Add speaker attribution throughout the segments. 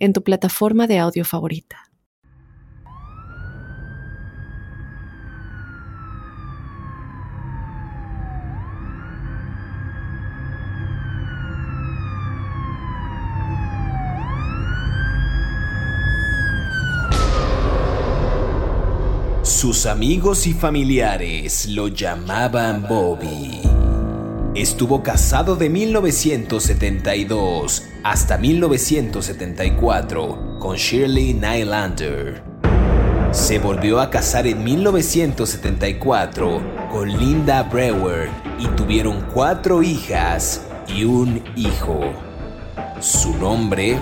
Speaker 1: en tu plataforma de audio favorita.
Speaker 2: Sus amigos y familiares lo llamaban Bobby. Estuvo casado de 1972 hasta 1974 con Shirley Nylander. Se volvió a casar en 1974 con Linda Brewer y tuvieron cuatro hijas y un hijo. Su nombre,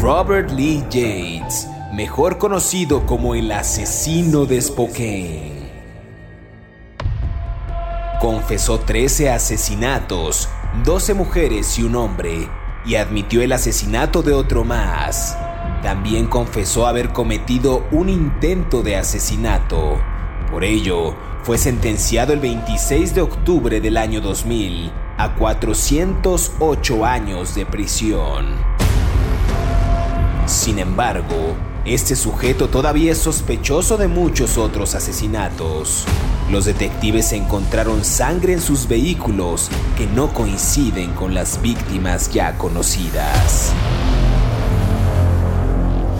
Speaker 2: Robert Lee Yates, mejor conocido como el asesino de Spokane confesó 13 asesinatos, 12 mujeres y un hombre, y admitió el asesinato de otro más. También confesó haber cometido un intento de asesinato. Por ello, fue sentenciado el 26 de octubre del año 2000 a 408 años de prisión. Sin embargo, este sujeto todavía es sospechoso de muchos otros asesinatos. Los detectives encontraron sangre en sus vehículos que no coinciden con las víctimas ya conocidas.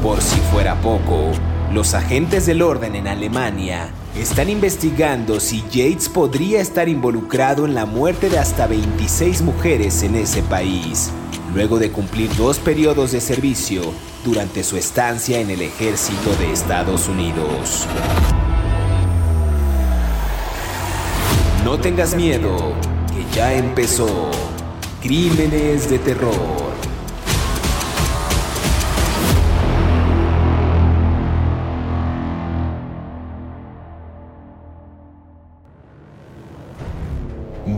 Speaker 2: Por si fuera poco, los agentes del orden en Alemania están investigando si Yates podría estar involucrado en la muerte de hasta 26 mujeres en ese país, luego de cumplir dos periodos de servicio durante su estancia en el ejército de Estados Unidos. No tengas miedo, que ya empezó. Crímenes de terror.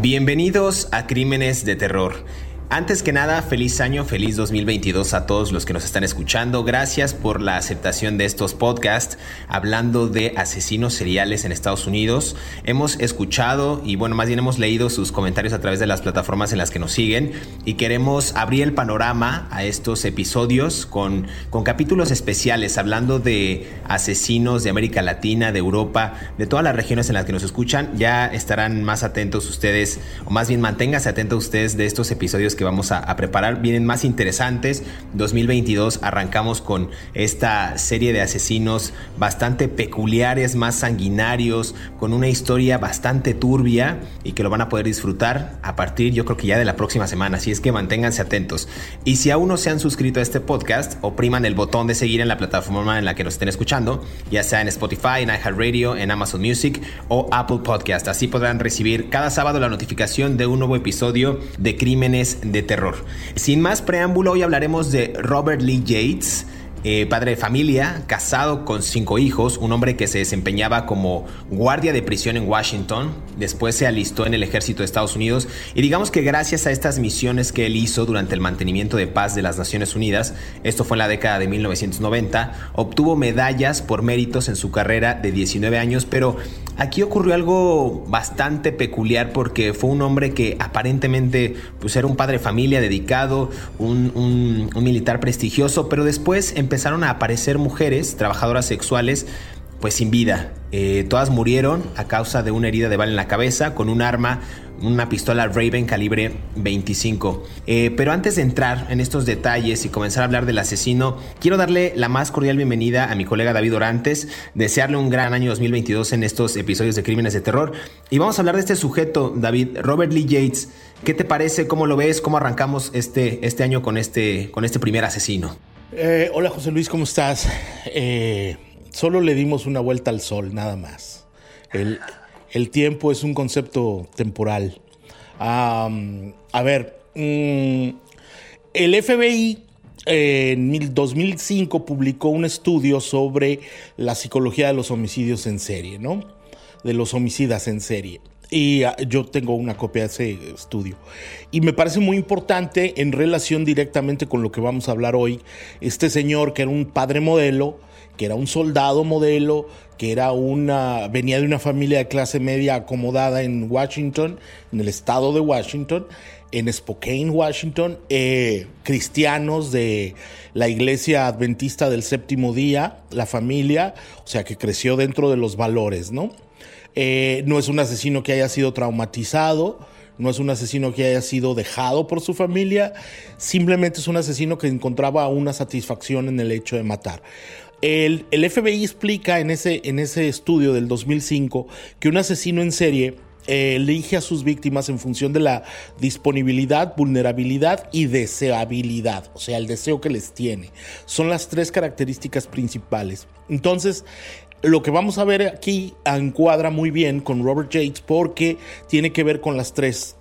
Speaker 2: Bienvenidos a Crímenes de Terror. Antes que nada, feliz año, feliz 2022 a todos los que nos están escuchando. Gracias por la aceptación de estos podcasts hablando de asesinos seriales en Estados Unidos. Hemos escuchado y bueno, más bien hemos leído sus comentarios a través de las plataformas en las que nos siguen y queremos abrir el panorama a estos episodios con, con capítulos especiales hablando de asesinos de América Latina, de Europa, de todas las regiones en las que nos escuchan. Ya estarán más atentos ustedes, o más bien manténganse atentos ustedes de estos episodios que vamos a, preparar vienen más interesantes. 2022 arrancamos con esta serie de asesinos bastante peculiares, más sanguinarios, con una historia bastante turbia y que lo van a poder disfrutar a partir yo creo que ya de la próxima semana. Así es que manténganse atentos. Y si aún no se han suscrito a este podcast, opriman el botón de seguir en la plataforma en la que nos estén escuchando, ya sea en Spotify, en iHeartRadio, en Amazon Music o Apple Podcast. Así podrán recibir cada sábado la notificación de un nuevo episodio de Crímenes de terror. Sin más preámbulo, hoy hablaremos de Robert Lee Yates, eh, padre de familia, casado con cinco hijos, un hombre que se desempeñaba como guardia de prisión en Washington, después se alistó en el ejército de Estados Unidos y digamos que gracias a estas misiones que él hizo durante el mantenimiento de paz de las Naciones Unidas, esto fue en la década de 1990, obtuvo medallas por méritos en su carrera de 19 años, pero aquí ocurrió algo bastante peculiar porque fue un hombre que aparentemente pues, era un padre de familia dedicado, un, un militar prestigioso, pero después empezaron a aparecer mujeres, trabajadoras sexuales, pues sin vida. Eh, todas murieron a causa de una herida de bala en la cabeza con un arma, una pistola Raven calibre 25. Eh, pero antes de entrar en estos detalles y comenzar a hablar del asesino, quiero darle la más cordial bienvenida a mi colega David Orantes, desearle un gran año 2022 en estos episodios de Crímenes de Terror. Y vamos a hablar de este sujeto, David, Robert Lee Yates. ¿Qué te parece? ¿Cómo lo ves? ¿Cómo arrancamos este, este año con este, con este primer asesino?
Speaker 3: Eh, hola José Luis, ¿cómo estás? Eh, solo le dimos una vuelta al sol, nada más. El, tiempo es un concepto temporal. a ver, mm, el FBI en 2005 publicó un estudio sobre la psicología de los homicidios en serie, ¿no? De los homicidas en serie. Y ah, yo tengo una copia de ese estudio. Y me parece muy importante en relación directamente con lo que vamos a hablar hoy. Este señor que era un padre modelo, que era un soldado modelo, que era una, venía de una familia de clase media acomodada en Washington, en el estado de Washington, en Spokane, Washington, eh, cristianos de la iglesia adventista del séptimo día, la familia, o sea que creció dentro de los valores, ¿no? Eh, no es un asesino que haya sido traumatizado, no es un asesino que haya sido dejado por su familia, simplemente es un asesino que encontraba una satisfacción en el hecho de matar. El, FBI explica en ese, en ese estudio del 2005 que un asesino en serie eh, elige a sus víctimas en función de la disponibilidad, vulnerabilidad y deseabilidad, o sea, el deseo que les tiene. Son las tres características principales. Entonces, lo que vamos a ver aquí encuadra muy bien con Robert Yates porque tiene que ver con las tres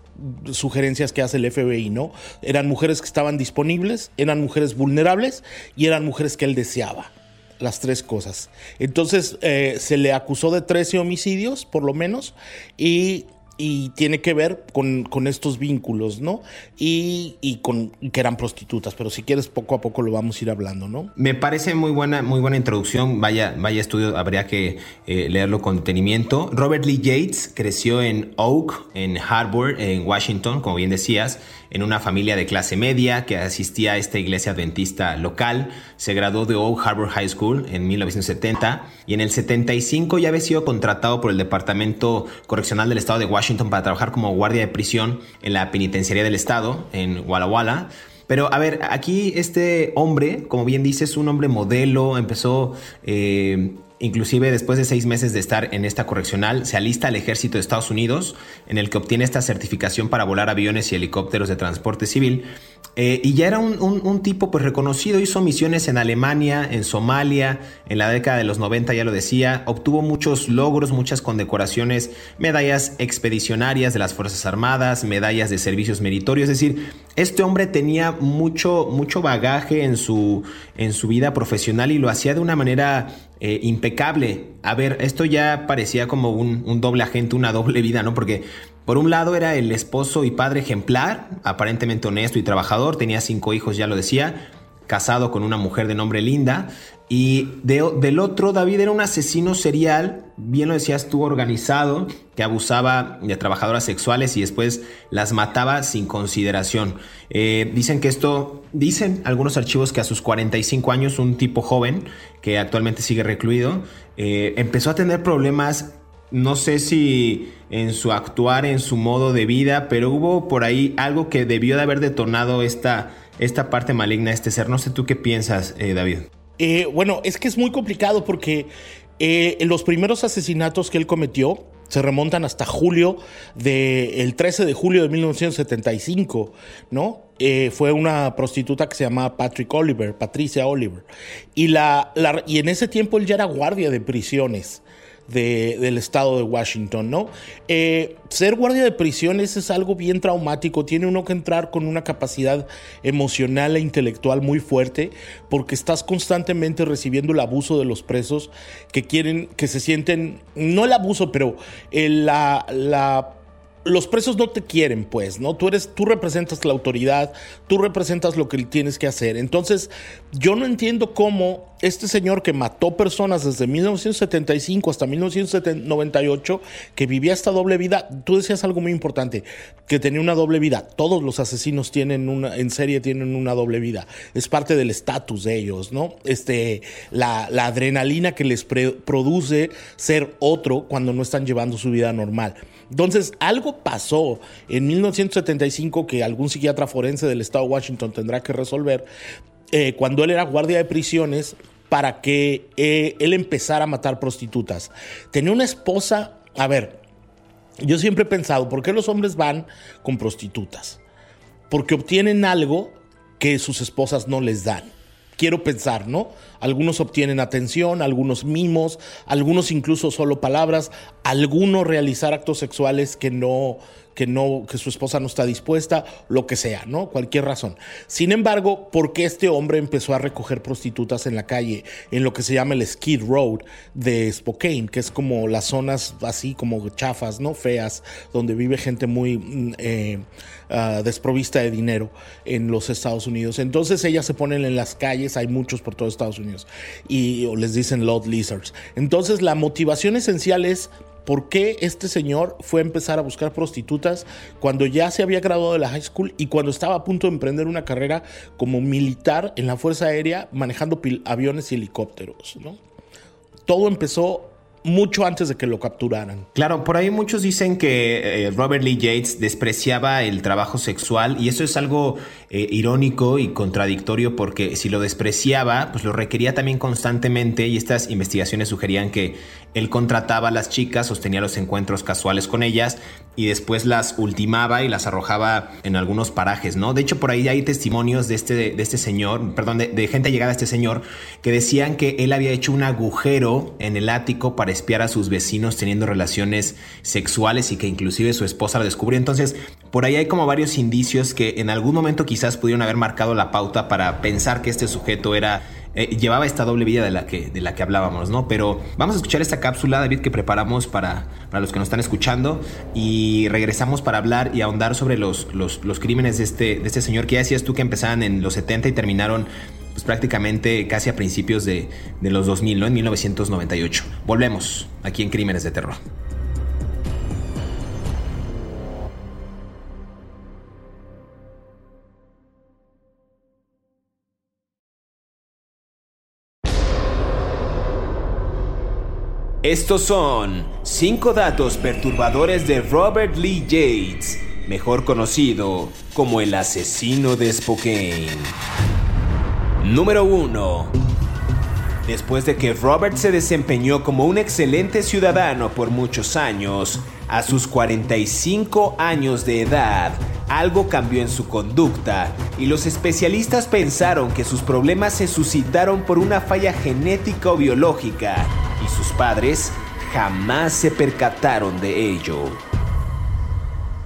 Speaker 3: sugerencias que hace el FBI, ¿no? Eran mujeres que estaban disponibles, eran mujeres vulnerables y eran mujeres que él deseaba las tres cosas. Entonces eh, se le acusó de 13 homicidios, por lo menos, y y tiene que ver con, estos vínculos, ¿no? Y, y, con que eran prostitutas, pero si quieres poco a poco lo vamos a ir hablando, ¿no?
Speaker 2: Me parece muy buena, muy buena introducción, vaya, vaya estudio, habría que eh, leerlo con detenimiento. Robert Lee Yates creció en Oak, en Harvard, en Washington, como bien decías, en una familia de clase media que asistía a esta iglesia adventista local. Se graduó de Oak Harbor High School en 1970 y en el 75 ya había sido contratado por el Departamento Correccional del Estado de Washington para trabajar como guardia de prisión en la penitenciaría del Estado en Walla Walla. Pero a ver, aquí este hombre, como bien dices, es un hombre modelo, empezó eh, Inclusive después de seis meses de estar en esta correccional, se alista al ejército de Estados Unidos, en el que obtiene esta certificación para volar aviones y helicópteros de transporte civil. Eh, y ya era un, tipo pues reconocido, hizo misiones en Alemania, en Somalia, en la década de los 90 ya lo decía, obtuvo muchos logros, muchas condecoraciones, medallas expedicionarias de las Fuerzas Armadas, medallas de servicios meritorios, es decir, este hombre tenía mucho, mucho bagaje en su, en su vida profesional y lo hacía de una manera eh, impecable. A ver, esto ya parecía como un, doble agente, una doble vida, ¿no? Porque por un lado era el esposo y padre ejemplar, aparentemente honesto y trabajador, tenía cinco hijos, ya lo decía, casado con una mujer de nombre Linda. Y del otro, David era un asesino serial, bien lo decías tú, organizado, que abusaba de trabajadoras sexuales y después las mataba sin consideración. Eh, dicen que esto, dicen algunos archivos que a sus 45 años, un tipo joven, que actualmente sigue recluido, eh, empezó a tener problemas, no sé si en su actuar, en su modo de vida, pero hubo por ahí algo que debió de haber detonado esta, esta parte maligna, este ser. No sé tú qué piensas, eh, David.
Speaker 3: Eh, bueno, es que es muy complicado porque eh, los primeros asesinatos que él cometió se remontan hasta julio de el 13 de julio de 1975, ¿no? Eh, fue una prostituta que se llamaba Patrick Oliver, Patricia Oliver. Y, la, y en ese tiempo él ya era guardia de prisiones del estado de Washington, ¿no? Eh, ser guardia de prisiones es algo bien traumático, tiene uno que entrar con una capacidad emocional e intelectual muy fuerte porque estás constantemente recibiendo el abuso de los presos que quieren, que se sienten, no el abuso, pero la, la los presos no te quieren, pues, ¿no? Tú eres, tú representas la autoridad, tú representas lo que tienes que hacer. Entonces, yo no entiendo cómo este señor que mató personas desde 1975 hasta 1998, que vivía esta doble vida, tú decías algo muy importante, que tenía una doble vida. Todos los asesinos tienen una, en serie tienen una doble vida. Es parte del estatus de ellos, ¿no? Este, la, la adrenalina que les produce ser otro cuando no están llevando su vida normal. Entonces, algo pasó en 1975 que algún psiquiatra forense del estado de Washington tendrá que resolver eh, cuando él era guardia de prisiones para que eh, él empezara a matar prostitutas. Tenía una esposa, a ver, yo siempre he pensado, ¿por qué los hombres van con prostitutas? Porque obtienen algo que sus esposas no les dan quiero pensar, ¿no? Algunos obtienen atención, algunos mimos, algunos incluso solo palabras, algunos realizar actos sexuales que no que no, que su esposa no está dispuesta, lo que sea, ¿no? Cualquier razón. Sin embargo, ¿por qué este hombre empezó a recoger prostitutas en la calle, en lo que se llama el Skid Road de Spokane, que es como las zonas así como chafas, ¿no? Feas, donde vive gente muy mm, eh, ah, desprovista de dinero en los Estados Unidos. Entonces ellas se ponen en las calles, hay muchos por todo Estados Unidos, y les dicen Lord Lizards. Entonces la motivación esencial es por qué este señor fue a empezar a buscar prostitutas cuando ya se había graduado de la high school y cuando estaba a punto de emprender una carrera como militar en la Fuerza Aérea manejando aviones y helicópteros. ¿no? Todo empezó mucho antes de que lo capturaran.
Speaker 2: Claro, por ahí muchos dicen que eh, Robert Lee Yates despreciaba el trabajo sexual y eso es algo eh, irónico y contradictorio porque si lo despreciaba, pues lo requería también constantemente y estas investigaciones sugerían que él contrataba a las chicas, sostenía los encuentros casuales con ellas y después las ultimaba y las arrojaba en algunos parajes, ¿no? De hecho, por ahí hay testimonios de este, de este señor, perdón, de, de gente llegada a este señor que decían que él había hecho un agujero en el ático para espiar a sus vecinos teniendo relaciones sexuales y que inclusive su esposa lo descubrió. Entonces, por ahí hay como varios indicios que en algún momento quizás pudieron haber marcado la pauta para pensar que este sujeto era eh, llevaba esta doble vida de la, que, de la que hablábamos, ¿no? Pero vamos a escuchar esta cápsula, David, que preparamos para, para los que nos están escuchando y regresamos para hablar y ahondar sobre los, los, los crímenes de este, de este señor que ya decías tú que empezaban en los 70 y terminaron pues prácticamente casi a principios de, de los 2000, ¿no? En 1998. Volvemos aquí en Crímenes de Terror. Estos son 5 datos perturbadores de Robert Lee Yates, mejor conocido como el asesino de Spokane. Número 1. Después de que Robert se desempeñó como un excelente ciudadano por muchos años, a sus 45 años de edad, algo cambió en su conducta y los especialistas pensaron que sus problemas se suscitaron por una falla genética o biológica sus padres jamás se percataron de ello.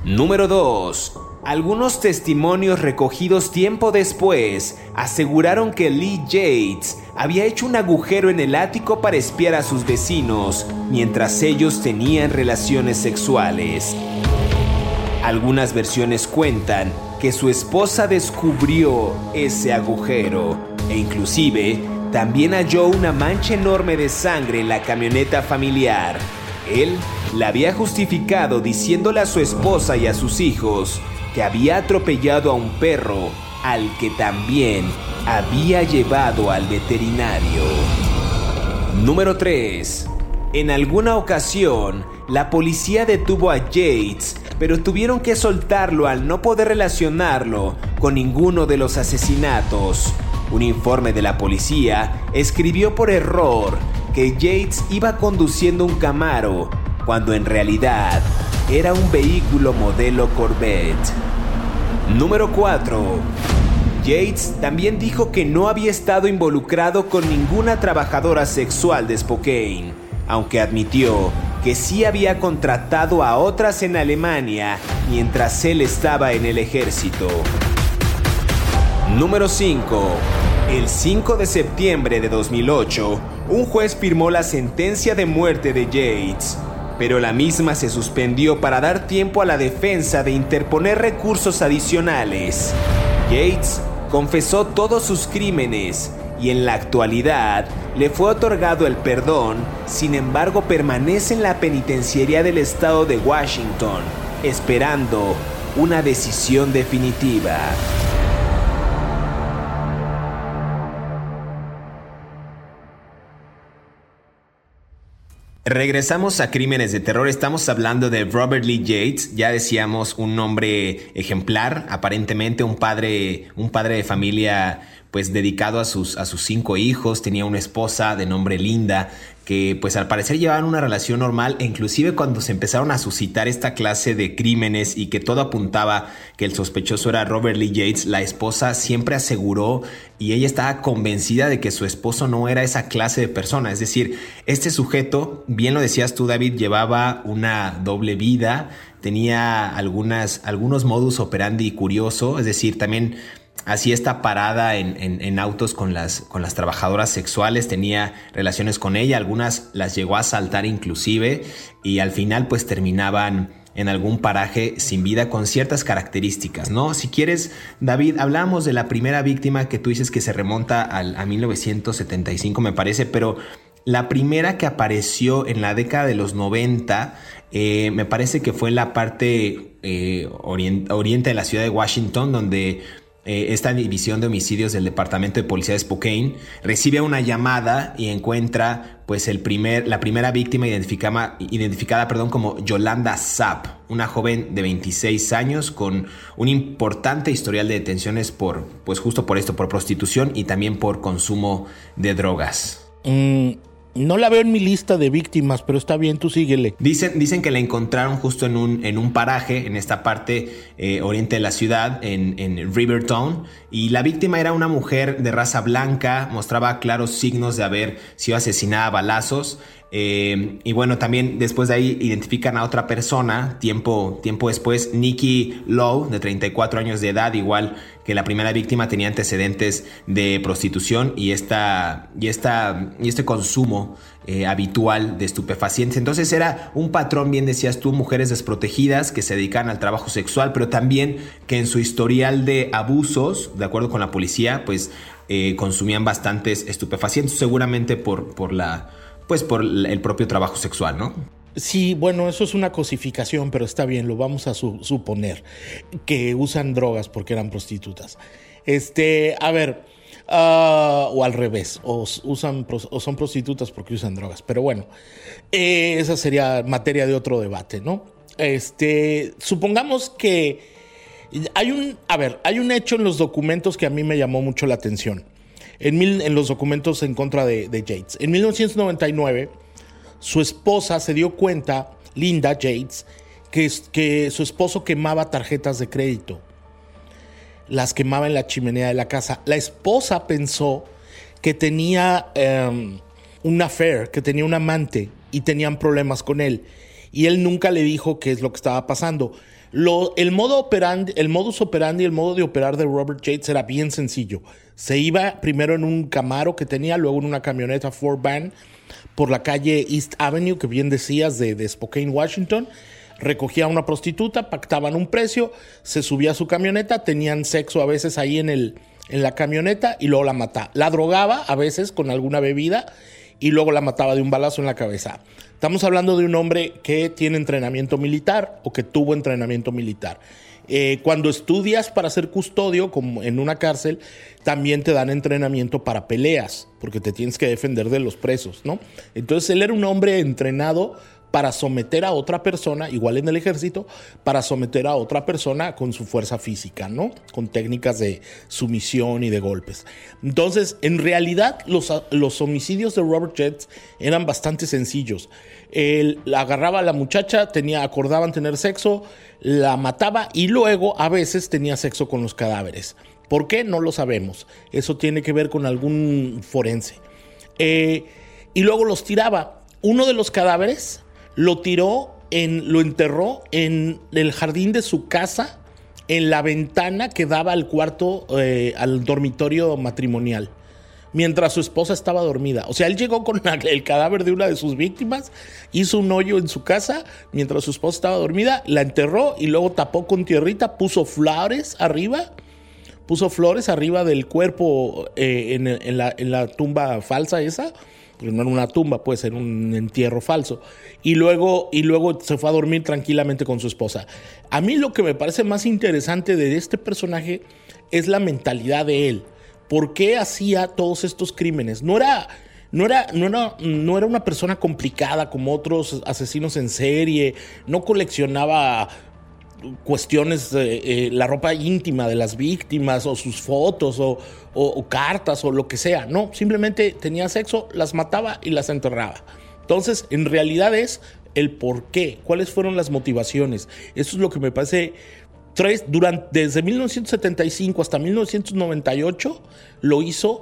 Speaker 2: Número 2. Algunos testimonios recogidos tiempo después aseguraron que Lee Yates había hecho un agujero en el ático para espiar a sus vecinos mientras ellos tenían relaciones sexuales. Algunas versiones cuentan que su esposa descubrió ese agujero e inclusive también halló una mancha enorme de sangre en la camioneta familiar. Él la había justificado diciéndole a su esposa y a sus hijos que había atropellado a un perro al que también había llevado al veterinario. Número 3. En alguna ocasión, la policía detuvo a Yates, pero tuvieron que soltarlo al no poder relacionarlo con ninguno de los asesinatos. Un informe de la policía escribió por error que Yates iba conduciendo un Camaro, cuando en realidad era un vehículo modelo Corvette. Número 4. Yates también dijo que no había estado involucrado con ninguna trabajadora sexual de Spokane, aunque admitió que sí había contratado a otras en Alemania mientras él estaba en el ejército. Número 5. El 5 de septiembre de 2008, un juez firmó la sentencia de muerte de Yates pero la misma se suspendió para dar tiempo a la defensa de interponer recursos adicionales. Yates confesó todos sus crímenes y en la actualidad le fue otorgado el perdón, sin embargo permanece en la penitenciaría del estado de Washington, esperando una decisión definitiva. Regresamos a Crímenes de Terror. Estamos hablando de Robert Lee Yates. Ya decíamos un nombre ejemplar, aparentemente un padre, un padre de familia pues dedicado a sus, a sus cinco hijos, tenía una esposa de nombre Linda, que pues al parecer llevaban una relación normal. E inclusive cuando se empezaron a suscitar esta clase de crímenes y que todo apuntaba que el sospechoso era Robert Lee Yates, la esposa siempre aseguró y ella estaba convencida de que su esposo no era esa clase de persona, es decir, este sujeto, bien lo decías tú David, llevaba una doble vida, tenía algunas, algunos modus operandi curioso, es decir, también hacía esta parada en, autos con las, con las trabajadoras sexuales, tenía relaciones con ella, algunas las llegó a asaltar inclusive y al final pues terminaban en algún paraje sin vida con ciertas características, ¿no? Si quieres, David, hablamos de la primera víctima que tú dices que se remonta al, a 1975, me parece, pero la primera que apareció en la década de los 90, eh, me parece que fue en la parte eh, oriente de la ciudad de Washington, donde esta división de homicidios del Departamento de Policía de Spokane recibe una llamada y encuentra pues el primer, la primera víctima identificada, perdón, como Yolanda Zapp, una joven de 26 años con un importante historial de detenciones por, pues justo por esto, por prostitución y también por consumo de drogas.
Speaker 3: Mm, no la veo en mi lista de víctimas, pero está bien, tú síguele.
Speaker 2: Dicen, dicen que la encontraron justo en un, en un paraje, en esta parte eh, oriente de la ciudad, en, en Rivertown, y la víctima era una mujer de raza blanca, mostraba claros signos de haber sido asesinada a balazos. Eh, y bueno, también después de ahí identifican a otra persona, tiempo, tiempo después, Nikki Lowe, de 34 años de edad, igual que la primera víctima tenía antecedentes de prostitución y, esta, y, esta, y este consumo eh, habitual de estupefacientes. Entonces era un patrón, bien decías tú, mujeres desprotegidas que se dedican al trabajo sexual, pero también que en su historial de abusos, de acuerdo con la policía, pues eh, consumían bastantes estupefacientes, seguramente por, por la pues por el propio trabajo sexual, ¿no?
Speaker 3: Sí, bueno, eso es una cosificación, pero está bien, lo vamos a suponer, que usan drogas porque eran prostitutas. Este, a ver, ah, o al revés, o, usan, o son prostitutas porque usan drogas, pero bueno, eh, esa sería materia de otro debate, ¿no? Este, supongamos que hay un, a ver, hay un hecho en los documentos que a mí me llamó mucho la atención en, los documentos en contra de, Yates. En 1999, su esposa se dio cuenta, Linda Yates, que, que su esposo quemaba tarjetas de crédito. Las quemaba en la chimenea de la casa. La esposa pensó que tenía um, un affair, que tenía un amante y tenían problemas con él. Y él nunca le dijo qué es lo que estaba pasando. El, modo operandi, el modus operandi, el modo de operar de Robert Yates era bien sencillo. Se iba primero en un Camaro que tenía, luego en una camioneta Ford Van por la calle East Avenue, que bien decías, de, de Spokane, Washington. Recogía a una prostituta, pactaban un precio, se subía a su camioneta, tenían sexo a veces ahí en, el, en la camioneta y luego la mataba. La drogaba a veces con alguna bebida y luego la mataba de un balazo en la cabeza. Estamos hablando de un hombre que tiene entrenamiento militar o que tuvo entrenamiento militar. Eh, cuando estudias para ser custodio, como en una cárcel, también te dan entrenamiento para peleas, porque te tienes que defender de los presos, ¿no? Entonces él era un hombre entrenado para someter a otra persona, igual en el ejército, para someter a otra persona con su fuerza física, ¿no? Con técnicas de sumisión y de golpes. Entonces, en realidad, los, los homicidios de Robert Jets eran bastante sencillos. Él agarraba a la muchacha, tenía, acordaban tener sexo, la mataba y luego a veces tenía sexo con los cadáveres. ¿Por qué? No lo sabemos. Eso tiene que ver con algún forense. Eh, y luego los tiraba. Uno de los cadáveres lo tiró en, lo enterró en el jardín de su casa, en la ventana que daba al cuarto, eh, al dormitorio matrimonial, mientras su esposa estaba dormida. O sea, él llegó con el cadáver de una de sus víctimas, hizo un hoyo en su casa mientras su esposa estaba dormida, la enterró y luego tapó con tierrita, puso flores arriba puso flores arriba del cuerpo eh, en, la, en, la, tumba falsa esa no era una tumba, puede ser un entierro falso. Y luego, y luego se fue a dormir tranquilamente con su esposa. A mí lo que me parece más interesante de este personaje es la mentalidad de él. ¿Por qué hacía todos estos crímenes? No era, no era, no era, no era una persona complicada como otros asesinos en serie, no coleccionaba cuestiones, eh, la ropa íntima de las víctimas o sus fotos o, cartas o lo que sea. No, simplemente tenía sexo, las mataba y las enterraba. Entonces, en realidad es el por qué, cuáles fueron las motivaciones. Eso es lo que me parece tres, durante, desde 1975 hasta 1998 lo hizo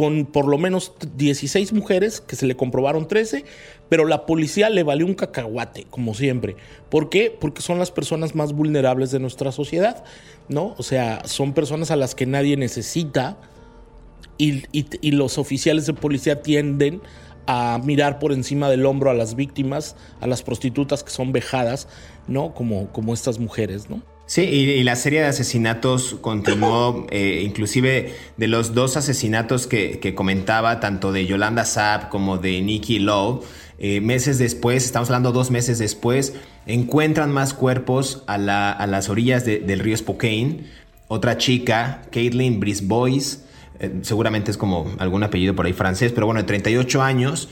Speaker 3: con por lo menos 16 mujeres, que se le comprobaron 13, pero la policía le valió un cacahuate, como siempre. ¿Por qué? Porque son las personas más vulnerables de nuestra sociedad, ¿no? O sea, son personas a las que nadie necesita y, y los oficiales de policía tienden a mirar por encima del hombro a las víctimas, a las prostitutas que son vejadas, ¿no? Como, como estas mujeres, ¿no?
Speaker 2: Sí, y, la serie de asesinatos continuó, eh, inclusive de los dos asesinatos que, comentaba, tanto de Yolanda Saab como de Nikki Lowe, eh, meses después, estamos hablando dos meses después, encuentran más cuerpos a, las orillas del río Spokane. Otra chica, Caitlin Brisbois, eh, seguramente es como algún apellido por ahí francés, pero bueno, de 38 años,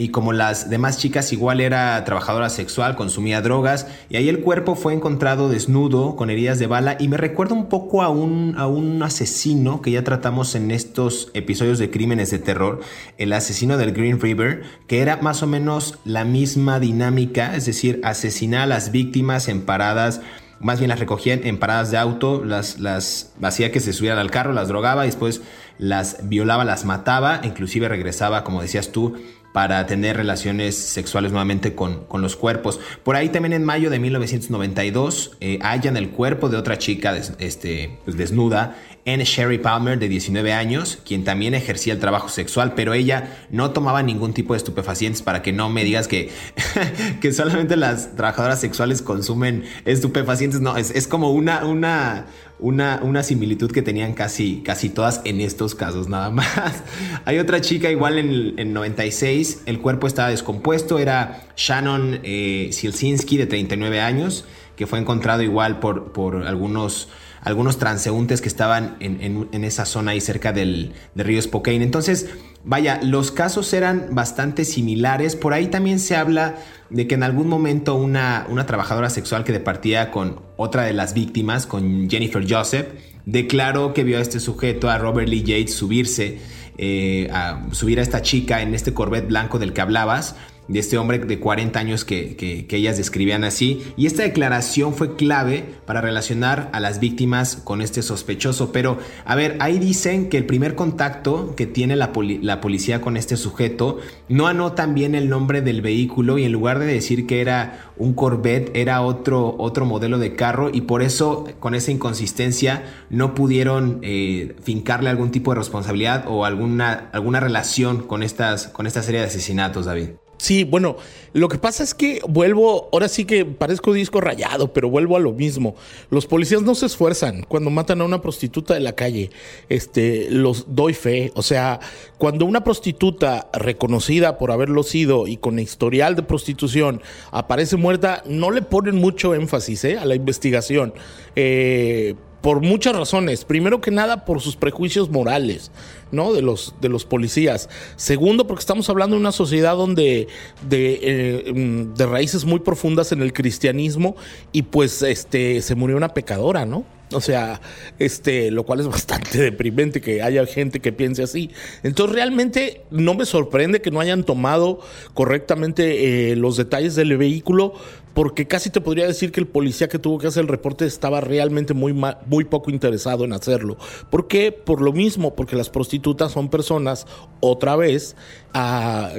Speaker 2: y como las demás chicas igual era trabajadora sexual, consumía drogas y ahí el cuerpo fue encontrado desnudo con heridas de bala y me recuerda un poco a un, a un asesino que ya tratamos en estos episodios de crímenes de terror, el asesino del Green River, que era más o menos la misma dinámica, es decir, asesinar a las víctimas en paradas más bien las recogían en paradas de auto, las, las hacía que se subieran al carro, las drogaba y después las violaba, las mataba, inclusive regresaba, como decías tú, para tener relaciones sexuales nuevamente con, los cuerpos. Por ahí también en mayo de 1992 eh, hallan el cuerpo de otra chica este, pues, desnuda, en Sherry Palmer de 19 años, quien también ejercía el trabajo sexual, pero ella no tomaba ningún tipo de estupefacientes para que no me digas que, que solamente las trabajadoras sexuales consumen estupefacientes. No, es, es como una, una, una, una similitud que tenían casi, casi todas en estos casos nada más. Hay otra chica igual en, en 96, el cuerpo estaba descompuesto, era Shannon eh, Silsinski de 39 años, que fue encontrado igual por, por algunos algunos transeúntes que estaban en, esa zona ahí cerca del, río Spokane. Entonces, vaya, los casos eran bastante similares. Por ahí también se habla de que en algún momento una, una trabajadora sexual que departía con otra de las víctimas, con Jennifer Joseph, declaró que vio a este sujeto, a Robert Lee Yates, subirse, eh, a subir a esta chica en este Corvette blanco del que hablabas de este hombre de 40 años que, ellas describían así. Y esta declaración fue clave para relacionar a las víctimas con este sospechoso. Pero, a ver, ahí dicen que el primer contacto que tiene la, la policía con este sujeto no anotan bien el nombre del vehículo y en lugar de decir que era un Corvette, era otro, otro modelo de carro y por eso, con esa inconsistencia, no pudieron eh, fincarle algún tipo de responsabilidad o alguna, alguna relación con, estas, con esta serie de asesinatos, David.
Speaker 3: Sí, bueno, lo que pasa es que vuelvo, ahora sí que parezco disco rayado, pero vuelvo a lo mismo. Los policías no se esfuerzan cuando matan a una prostituta de la calle. Este, los doy fe. O sea, cuando una prostituta reconocida por haberlo sido y con historial de prostitución aparece muerta, no le ponen mucho énfasis ¿eh? a la investigación. Eh, por muchas razones. Primero que nada, por sus prejuicios morales, ¿no? De los, de los policías. Segundo, porque estamos hablando de una sociedad donde de, eh, mm, de raíces muy profundas en el cristianismo y pues este se murió una pecadora, ¿no? O sea, este, lo cual es bastante deprimente que haya gente que piense así. Entonces, realmente no me sorprende que no hayan tomado correctamente eh, los detalles del vehículo, porque casi te podría decir que el policía que tuvo que hacer el reporte estaba realmente muy, muy poco interesado en hacerlo. ¿Por qué? Por lo mismo, porque las prostitutas son personas, otra vez,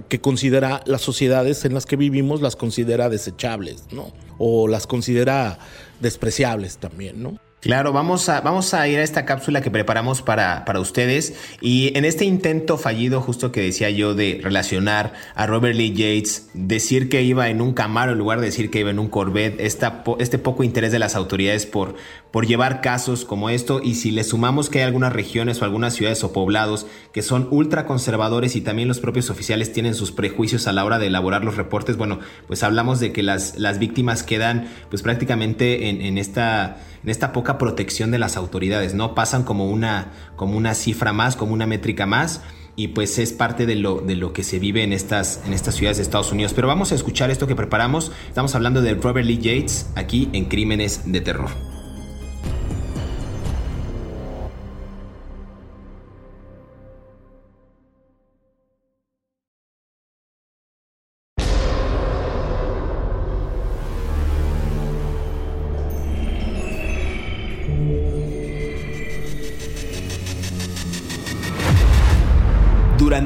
Speaker 3: que considera las sociedades en las que vivimos, las considera desechables, ¿no? O las considera despreciables también, ¿no?
Speaker 2: Claro, vamos a, vamos a ir a esta cápsula que preparamos para, para, ustedes. Y en este intento fallido, justo que decía yo, de relacionar a Robert Lee Yates, decir que iba en un Camaro en lugar de decir que iba en un Corvette, esta, este poco interés de las autoridades por, por llevar casos como esto. Y si le sumamos que hay algunas regiones o algunas ciudades o poblados que son ultra conservadores y también los propios oficiales tienen sus prejuicios a la hora de elaborar los reportes, bueno, pues hablamos de que las, las víctimas quedan pues prácticamente en, en esta en esta poca protección de las autoridades, ¿no? Pasan como una, como una cifra más, como una métrica más. y pues es parte de lo, de lo que se vive en estas, en estas ciudades de Estados Unidos. Pero vamos a escuchar esto que preparamos. Estamos hablando de Robert Lee Yates aquí en Crímenes de Terror.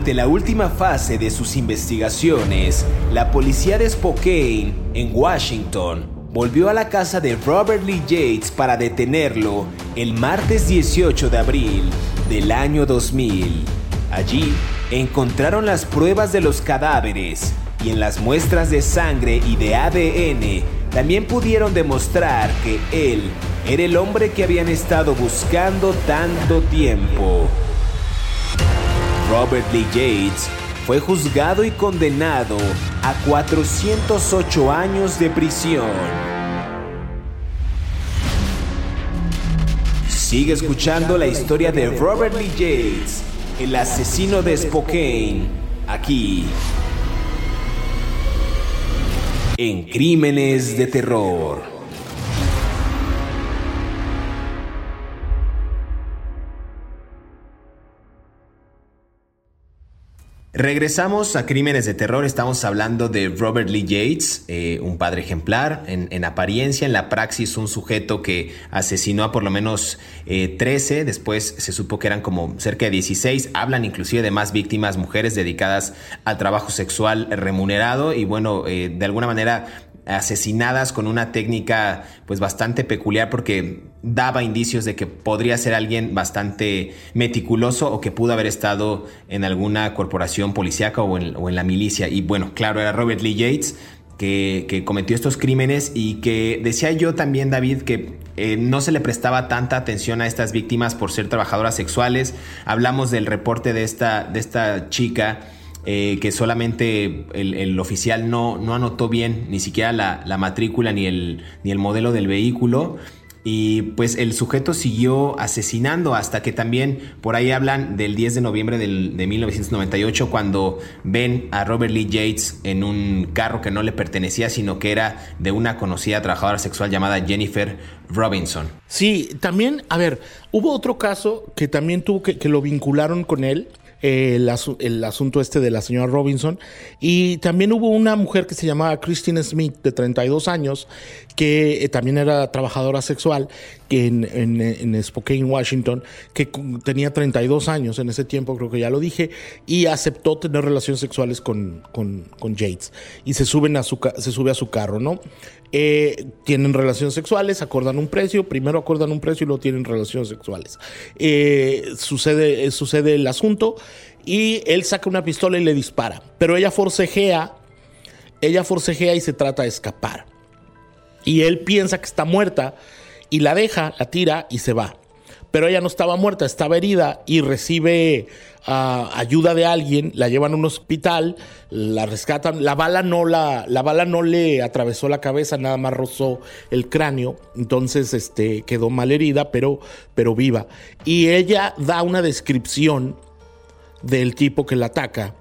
Speaker 2: Durante la última fase de sus investigaciones, la policía de Spokane, en Washington, volvió a la casa de Robert Lee Yates para detenerlo el martes 18 de abril del año 2000. Allí encontraron las pruebas de los cadáveres y en las muestras de sangre y de ADN también pudieron demostrar que él era el hombre que habían estado buscando tanto tiempo. Robert Lee Yates fue juzgado y condenado a 408 años de prisión. Sigue escuchando la historia de Robert Lee Yates, el asesino de Spokane, aquí en Crímenes de Terror. Regresamos a Crímenes de Terror. Estamos hablando de Robert Lee Yates, eh, un padre ejemplar. En, apariencia, en la praxis, un sujeto que asesinó a por lo menos 13. Eh, Después se supo que eran como cerca de 16. Hablan inclusive de más víctimas, mujeres dedicadas al trabajo sexual remunerado. Y bueno, eh, de alguna manera asesinadas con una técnica pues bastante peculiar porque daba indicios de que podría ser alguien bastante meticuloso o que pudo haber estado en alguna corporación policíaca o en, la milicia. Y bueno, claro, era Robert Lee Yates. Que, cometió estos crímenes y que decía yo también, David, que eh, no se le prestaba tanta atención a estas víctimas por ser trabajadoras sexuales. Hablamos del reporte de esta, de esta chica eh, que solamente el, oficial no, no, anotó bien ni siquiera la, matrícula ni el, ni el modelo del vehículo. Y pues el sujeto siguió asesinando hasta que también por ahí hablan del 10 de noviembre del, de 1998 cuando ven a Robert Lee Yates en un carro que no le pertenecía sino que era de una conocida trabajadora sexual llamada Jennifer Robinson.
Speaker 3: Sí, también, a ver, hubo otro caso que también tuvo que, que lo vincularon con él el, asunto este de la señora Robinson. Y también hubo una mujer que se llamaba Christine Smith, de 32 años, que eh, también era trabajadora sexual en, Spokane, Washington, que tenía 32 años en ese tiempo, creo que ya lo dije, y aceptó tener relaciones sexuales con, con, con Yates. Y se, a su, se sube a su carro, ¿no? Eh, tienen relaciones sexuales, acordan un precio, primero acordan un precio y luego tienen relaciones sexuales. Eh, sucede, sucede el asunto y él saca una pistola y le dispara, pero ella forcejea, ella forcejea y se trata de escapar. Y él piensa que está muerta y la deja, la tira y se va pero ella no estaba muerta, estaba herida y recibe ah, ayuda de alguien, la llevan a un hospital, la rescatan, la bala no la, la bala no le atravesó la cabeza, nada más rozó el cráneo, entonces este quedó mal herida, pero, pero viva. Y ella da una descripción del tipo que la ataca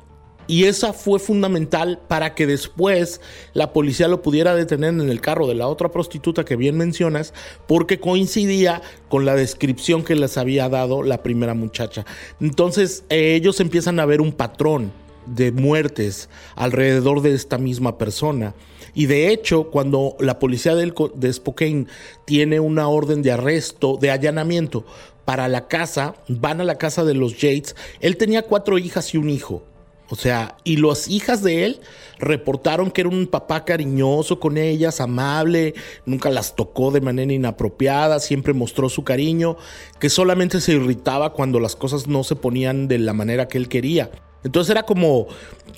Speaker 3: y esa fue fundamental para que después la policía lo pudiera detener en el carro de la otra prostituta que bien mencionas, porque coincidía con la descripción que les había dado la primera muchacha. Entonces eh, ellos empiezan a ver un patrón de muertes alrededor de esta misma persona. Y de hecho, cuando la policía de Spokane tiene una orden de arresto, de allanamiento para la casa, van a la casa de los Yates, él tenía cuatro hijas y un hijo. O sea, y las hijas de él reportaron que era un papá cariñoso con ellas, amable, nunca las tocó de manera inapropiada, siempre mostró su cariño, que solamente se irritaba cuando las cosas no se ponían de la manera que él quería. Entonces era como,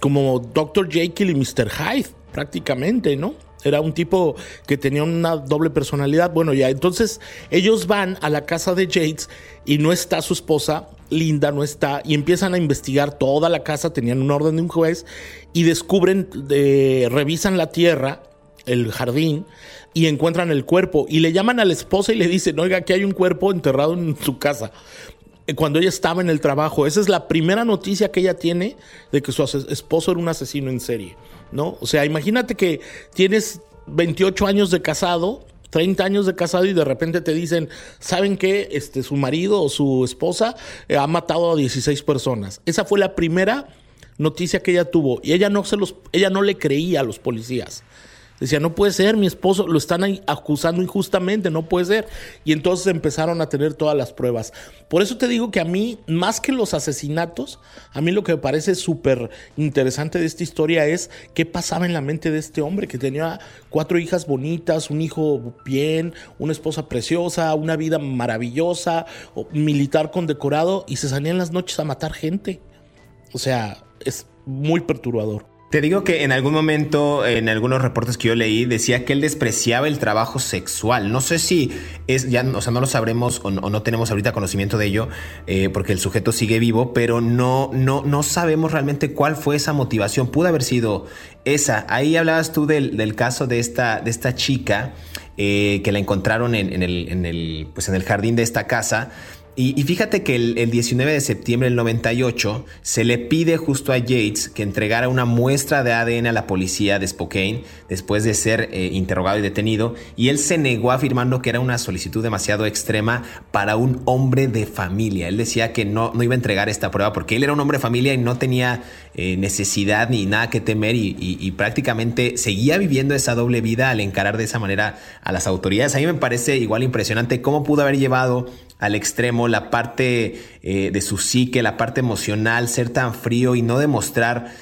Speaker 3: como Dr. Jekyll y Mr. Hyde, prácticamente, ¿no? Era un tipo que tenía una doble personalidad. Bueno, ya entonces ellos van a la casa de Yates y no está su esposa, Linda no está, y empiezan a investigar toda la casa, tenían un orden de un juez, y descubren, revisan la tierra, el jardín, y encuentran el cuerpo, y le llaman a la esposa y le dicen, oiga, aquí hay un cuerpo enterrado en su casa. eh, cuando ella estaba en el trabajo. Esa es la primera noticia que ella tiene de que su esposo era un asesino en serie, ¿no? O sea, imagínate que tienes 28 años de casado 30 años de casado y de repente te dicen, ¿saben qué? Este, su marido o su esposa eh, ha matado a 16 personas. Esa fue la primera noticia que ella tuvo y ella no se los ella no le creía a los policías. Decía, no puede ser, mi esposo lo están acusando injustamente, no puede ser. Y entonces empezaron a tener todas las pruebas. Por eso te digo que a mí, más que los asesinatos, a mí lo que me parece súper interesante de esta historia es qué pasaba en la mente de este hombre que tenía cuatro hijas bonitas, un hijo bien, una esposa preciosa, una vida maravillosa, militar condecorado y se salía en las noches a matar gente. O sea, es muy perturbador.
Speaker 2: Te digo que en algún momento, en algunos reportes que yo leí, decía que él despreciaba el trabajo sexual. No sé si es, ya, o sea, no lo sabremos o no, tenemos ahorita conocimiento de ello, eh, porque el sujeto sigue vivo, pero no, no, no sabemos realmente cuál fue esa motivación. Pudo haber sido esa. Ahí hablabas tú del, caso de esta, de esta chica eh, que la encontraron en, el, en, el, pues en el jardín de esta casa. Y, fíjate que el, 19 de septiembre del 98 se le pide justo a Yates que entregara una muestra de ADN a la policía de Spokane después de ser eh, interrogado y detenido y él se negó afirmando que era una solicitud demasiado extrema para un hombre de familia. Él decía que no, no iba a entregar esta prueba porque él era un hombre de familia y no tenía eh, necesidad ni nada que temer y, prácticamente seguía viviendo esa doble vida al encarar de esa manera a las autoridades. A mí me parece igual impresionante cómo pudo haber llevado al extremo la parte eh, de su psique, la parte emocional, ser tan frío y no demostrar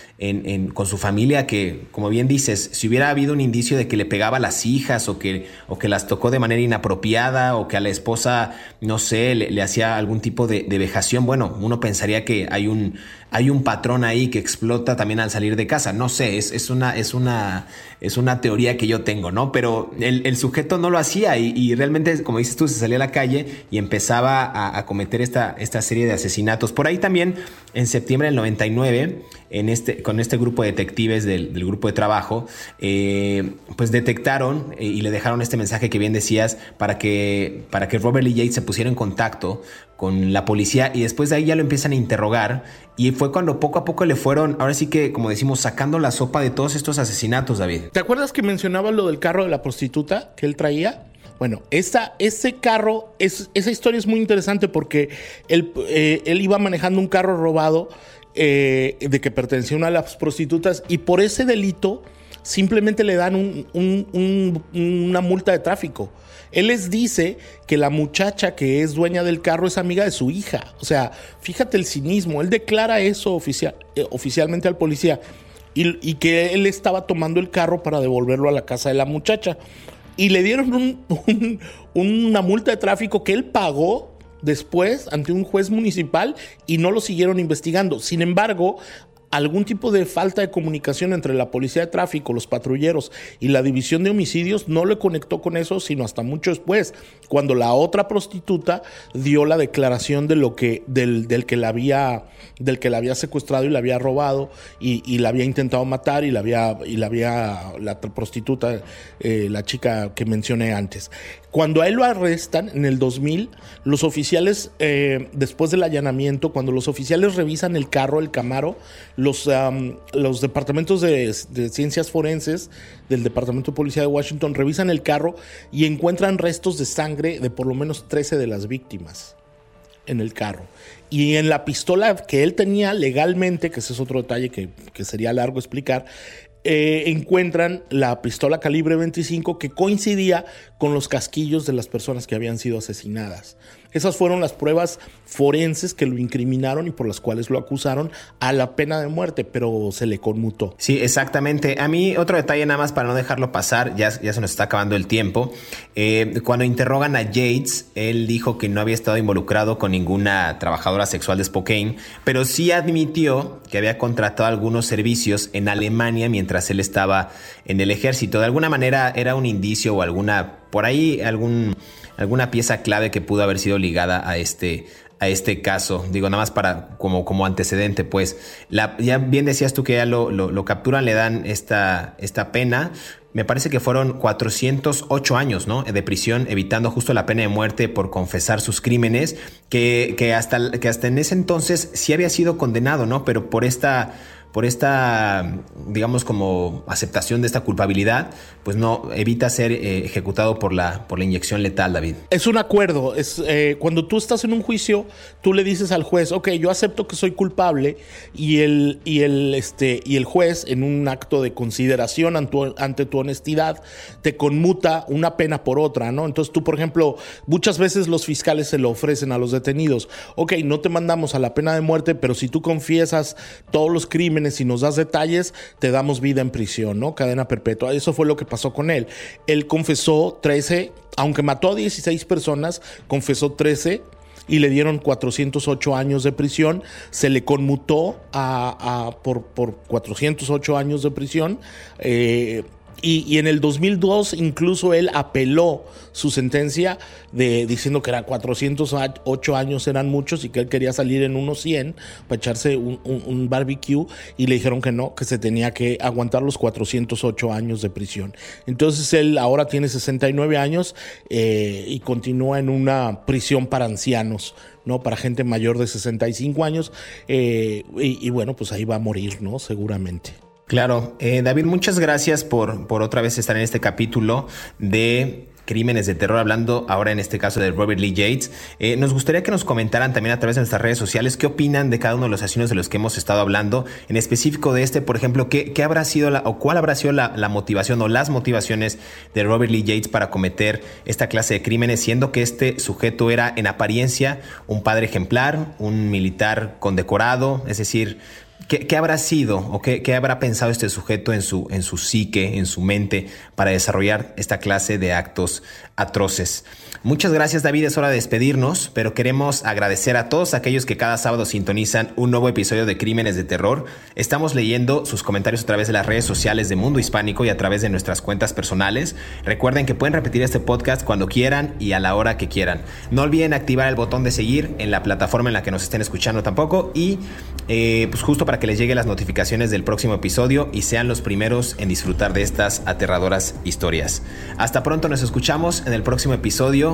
Speaker 2: con su familia que, como bien dices, si hubiera habido un indicio de que le pegaba a las hijas o que, o que las tocó de manera inapropiada o que a la esposa, no sé, le, hacía algún tipo de, de, vejación, bueno, uno pensaría que hay un, hay un patrón ahí que explota también al salir de casa. No sé, es, es, una, es, una, es una teoría que yo tengo, ¿no? Pero el, sujeto no lo hacía y, realmente, como dices tú, se salía a la calle y empezaba a, cometer esta, esta serie de asesinatos. Por ahí también, en septiembre del 99, en este, con este grupo de detectives del, grupo de trabajo, eh, pues detectaron eh, y le dejaron este mensaje que bien decías para que, para que Robert Lee Yates se pusiera en contacto con la policía y después de ahí ya lo empiezan a interrogar y fue cuando poco a poco le fueron, ahora sí que como decimos, sacando la sopa de todos estos asesinatos, David.
Speaker 3: ¿Te acuerdas que mencionaba lo del carro de la prostituta que él traía? Bueno, ese carro, es, esa historia es muy interesante porque él, eh, él iba manejando un carro robado eh, de que pertenecía a una de las prostitutas y por ese delito simplemente le dan una multa de tráfico. Él les dice que la muchacha que es dueña del carro es amiga de su hija. O sea, fíjate el cinismo. Él declara eso eh, oficialmente al policía y, que él estaba tomando el carro para devolverlo a la casa de la muchacha. Y le dieron una multa de tráfico que él pagó después ante un juez municipal y no lo siguieron investigando. Sin embargo, algún tipo de falta de comunicación entre la policía de tráfico, los patrulleros y la división de homicidios no le conectó con eso, sino hasta mucho después, cuando la otra prostituta dio la declaración de lo que, del, del que la había, del que la había secuestrado y la había robado y, y la había intentado matar y la había, y la había, la prostituta, eh, la chica que mencioné antes. Cuando a él lo arrestan en el 2000, los oficiales, eh, después del allanamiento, cuando los oficiales revisan el carro, el Camaro, los, los departamentos de, ciencias forenses del Departamento de Policía de Washington revisan el carro y encuentran restos de sangre de por lo menos 13 de las víctimas en el carro. Y en la pistola que él tenía legalmente, que ese es otro detalle que, que sería largo explicar, eh, encuentran la pistola calibre 25 que coincidía con los casquillos de las personas que habían sido asesinadas. Esas fueron las pruebas forenses que lo incriminaron y por las cuales lo acusaron a la pena de muerte, pero se le conmutó.
Speaker 2: Sí, exactamente. A mí otro detalle nada más para no dejarlo pasar, ya, ya se nos está acabando el tiempo. Eh, cuando interrogan a Yates, él dijo que no había estado involucrado con ninguna trabajadora sexual de Spokane, pero sí admitió que había contratado algunos servicios en Alemania mientras él estaba en el ejército. De alguna manera era un indicio o alguna, por ahí algún alguna pieza clave que pudo haber sido ligada a este, a este caso. Digo, nada más para como, como antecedente, pues. Ya bien decías tú que ya lo, lo, capturan, le dan esta, esta pena. Me parece que fueron 408 años ¿no? de prisión, evitando justo la pena de muerte por confesar sus crímenes, que, que, hasta, que hasta en ese entonces sí había sido condenado, ¿no? Pero por esta por esta, digamos, como aceptación de esta culpabilidad, pues no evita ser eh, ejecutado por la, por la inyección letal, David.
Speaker 3: Es un acuerdo. Es eh, cuando tú estás en un juicio, tú le dices al juez, ok, yo acepto que soy culpable, y el, y el, este, y el juez, en un acto de consideración ante tu, honestidad, te conmuta una pena por otra, ¿no? Entonces tú, por ejemplo, muchas veces los fiscales se lo ofrecen a los detenidos, ok, no te mandamos a la pena de muerte, pero si tú confiesas todos los crímenes si nos das detalles, te damos vida en prisión, ¿no? Cadena perpetua. Eso fue lo que pasó con él. Él confesó 13, aunque mató a 16 personas, confesó 13 y le dieron 408 años de prisión. Se le conmutó a, por, por 408 años de prisión. Eh, y, en el 2002 incluso él apeló su sentencia de, diciendo que era 408 años eran muchos y que él quería salir en unos 100 para echarse un, barbecue y le dijeron que no, que se tenía que aguantar los 408 años de prisión. Entonces él ahora tiene 69 años eh, y continúa en una prisión para ancianos. ¿no? Para gente mayor de 65 años. Eh, y, y, bueno, pues ahí va a morir, ¿no? Seguramente.
Speaker 2: Claro, eh, David, muchas gracias por, por otra vez estar en este capítulo de crímenes de terror, hablando ahora en este caso de Robert Lee Yates. Eh, nos gustaría que nos comentaran también a través de nuestras redes sociales qué opinan de cada uno de los asesinos de los que hemos estado hablando, en específico de este, por ejemplo, qué, qué habrá sido la, o cuál habrá sido la, la, motivación o las motivaciones de Robert Lee Yates para cometer esta clase de crímenes, siendo que este sujeto era en apariencia un padre ejemplar, un militar condecorado, es decir, ¿Qué, habrá sido o qué, qué, habrá pensado este sujeto en su, en su psique, en su mente, para desarrollar esta clase de actos atroces? Muchas gracias David, es hora de despedirnos, pero queremos agradecer a todos aquellos que cada sábado sintonizan un nuevo episodio de Crímenes de Terror. Estamos leyendo sus comentarios a través de las redes sociales de Mundo Hispánico y a través de nuestras cuentas personales. Recuerden que pueden repetir este podcast cuando quieran y a la hora que quieran. No olviden activar el botón de seguir en la plataforma en la que nos estén escuchando tampoco y eh, pues justo para que les lleguen las notificaciones del próximo episodio y sean los primeros en disfrutar de estas aterradoras historias. Hasta pronto, nos escuchamos en el próximo episodio